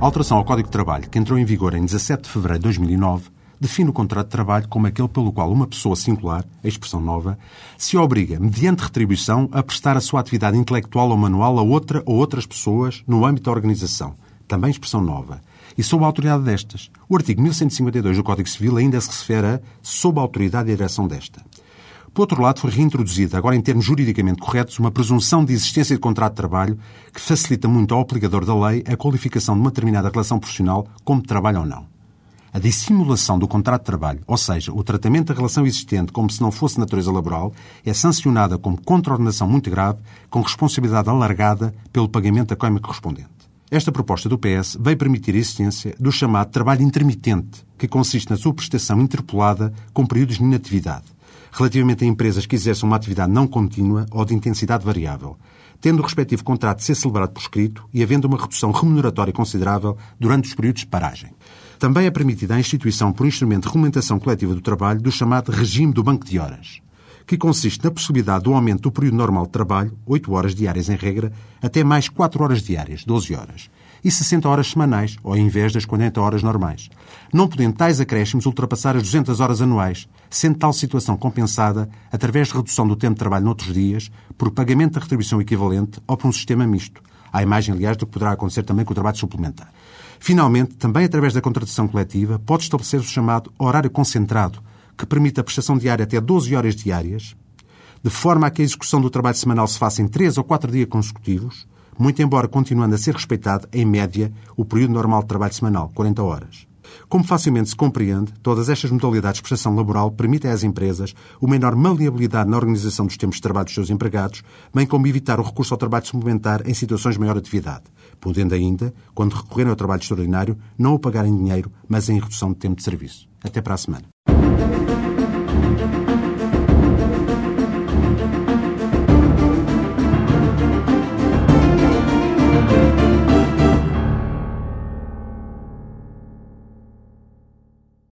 alteração ao Código de Trabalho, que entrou em vigor em 17 de fevereiro de 2009, define o contrato de trabalho como aquele pelo qual uma pessoa singular, a expressão nova, se obriga, mediante retribuição, a prestar a sua atividade intelectual ou manual a outra ou outras pessoas no âmbito da organização, também expressão nova, e sob a autoridade destas. O artigo 1152 do Código Civil ainda se refere a sob a autoridade e direção desta. Por outro lado, foi reintroduzida, agora em termos juridicamente corretos, uma presunção de existência de contrato de trabalho que facilita muito ao apligador da lei a qualificação de uma determinada relação profissional como trabalho ou não. A dissimulação do contrato de trabalho, ou seja, o tratamento da relação existente como se não fosse natureza laboral, é sancionada como contraordenação muito grave, com responsabilidade alargada pelo pagamento da coima correspondente. Esta proposta do PS veio permitir a existência do chamado trabalho intermitente, que consiste na sua prestação interpolada com períodos de inatividade, relativamente a empresas que exerçam uma atividade não contínua ou de intensidade variável, tendo o respectivo contrato de ser celebrado por escrito e havendo uma redução remuneratória considerável durante os períodos de paragem. Também é permitida a instituição por instrumento de regulamentação coletiva do trabalho do chamado regime do banco de horas, que consiste na possibilidade do aumento do período normal de trabalho, 8 horas diárias em regra, até mais 4 horas diárias, 12 horas, e 60 horas semanais, ao invés das 40 horas normais, não podendo tais acréscimos ultrapassar as 200 horas anuais, sendo tal situação compensada através de redução do tempo de trabalho noutros dias, por pagamento da retribuição equivalente ou por um sistema misto, à imagem, aliás, do que poderá acontecer também com o trabalho suplementar. Finalmente, também através da contratação coletiva, pode estabelecer o chamado horário concentrado, que permite a prestação diária até 12 horas diárias, de forma a que a execução do trabalho semanal se faça em 3 ou 4 dias consecutivos, muito embora continuando a ser respeitado, em média, o período normal de trabalho semanal, 40 horas. Como facilmente se compreende, todas estas modalidades de prestação laboral permitem às empresas uma enorme maleabilidade na organização dos tempos de trabalho dos seus empregados, bem como evitar o recurso ao trabalho suplementar em situações de maior atividade, podendo ainda, quando recorrerem ao trabalho extraordinário, não o pagar em dinheiro, mas em redução de tempo de serviço. Até para a semana.